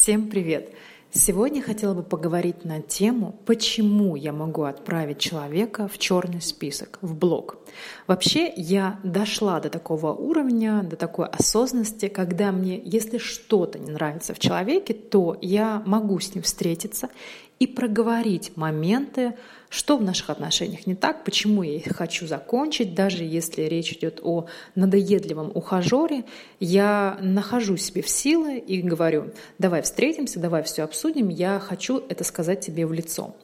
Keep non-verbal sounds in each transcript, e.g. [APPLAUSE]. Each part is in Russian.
Всем привет! Сегодня хотела бы поговорить на тему, почему я могу отправить человека в черный список, в блог. Вообще я дошла до такого уровня, до такой осознанности, когда мне, если что-то не нравится в человеке, то я могу с ним встретиться и проговорить моменты, что в наших отношениях не так, почему я их хочу закончить, даже если речь идет о надоедливом ухажере, я нахожу себе в силы и говорю, давай встретимся, давай все обсудим, я хочу это сказать тебе в лицо.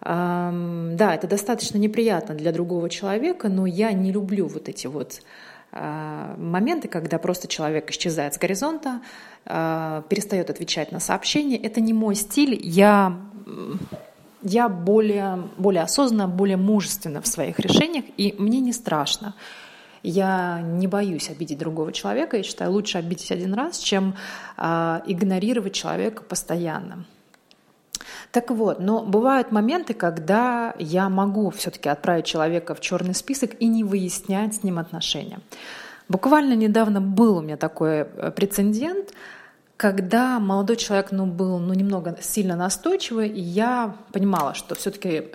Да, это достаточно неприятно для другого человека, но я не люблю вот эти вот а, моменты, когда просто человек исчезает с горизонта, а, перестает отвечать на сообщения. Это не мой стиль. Я я более, более осознанно, более мужественна в своих решениях, и мне не страшно. Я не боюсь обидеть другого человека. Я считаю, лучше обидеть один раз, чем э, игнорировать человека постоянно. Так вот, но бывают моменты, когда я могу все-таки отправить человека в черный список и не выяснять с ним отношения. Буквально недавно был у меня такой э, прецедент – когда молодой человек ну, был ну, немного сильно настойчивый, я понимала, что все-таки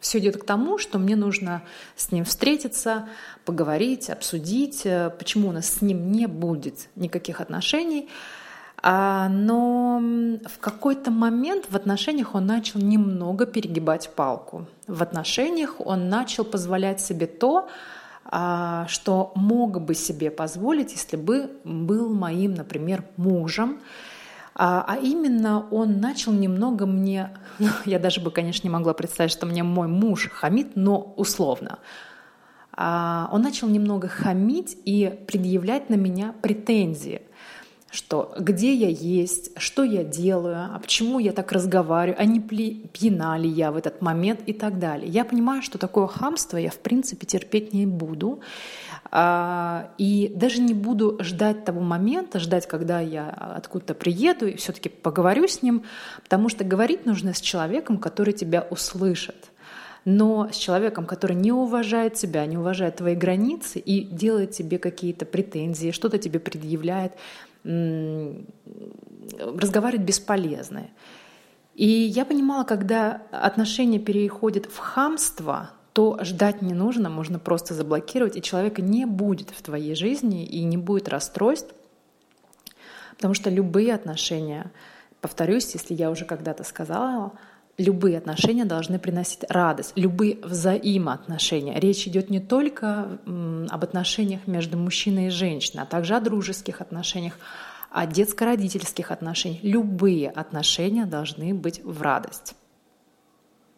все идет к тому, что мне нужно с ним встретиться, поговорить, обсудить, э, почему у нас с ним не будет никаких отношений. А, но в какой-то момент в отношениях он начал немного перегибать палку. В отношениях он начал позволять себе то, что мог бы себе позволить, если бы был моим, например, мужем. А, а именно он начал немного мне, ну, [LAUGHS] я даже бы, конечно, не могла представить, что мне мой муж хамит, но условно. А, он начал немного хамить и предъявлять на меня претензии – что где я есть, что я делаю, а почему я так разговариваю, а не пьяна ли я в этот момент и так далее. Я понимаю, что такое хамство я в принципе терпеть не буду. А, и даже не буду ждать того момента, ждать, когда я откуда-то приеду и все-таки поговорю с ним, потому что говорить нужно с человеком, который тебя услышит но с человеком, который не уважает тебя, не уважает твои границы и делает тебе какие-то претензии, что-то тебе предъявляет, разговаривать бесполезно. И я понимала, когда отношения переходят в хамство, то ждать не нужно, можно просто заблокировать, и человека не будет в твоей жизни и не будет расстройств, потому что любые отношения, повторюсь, если я уже когда-то сказала, любые отношения должны приносить радость, любые взаимоотношения. Речь идет не только об отношениях между мужчиной и женщиной, а также о дружеских отношениях, о детско-родительских отношениях. Любые отношения должны быть в радость.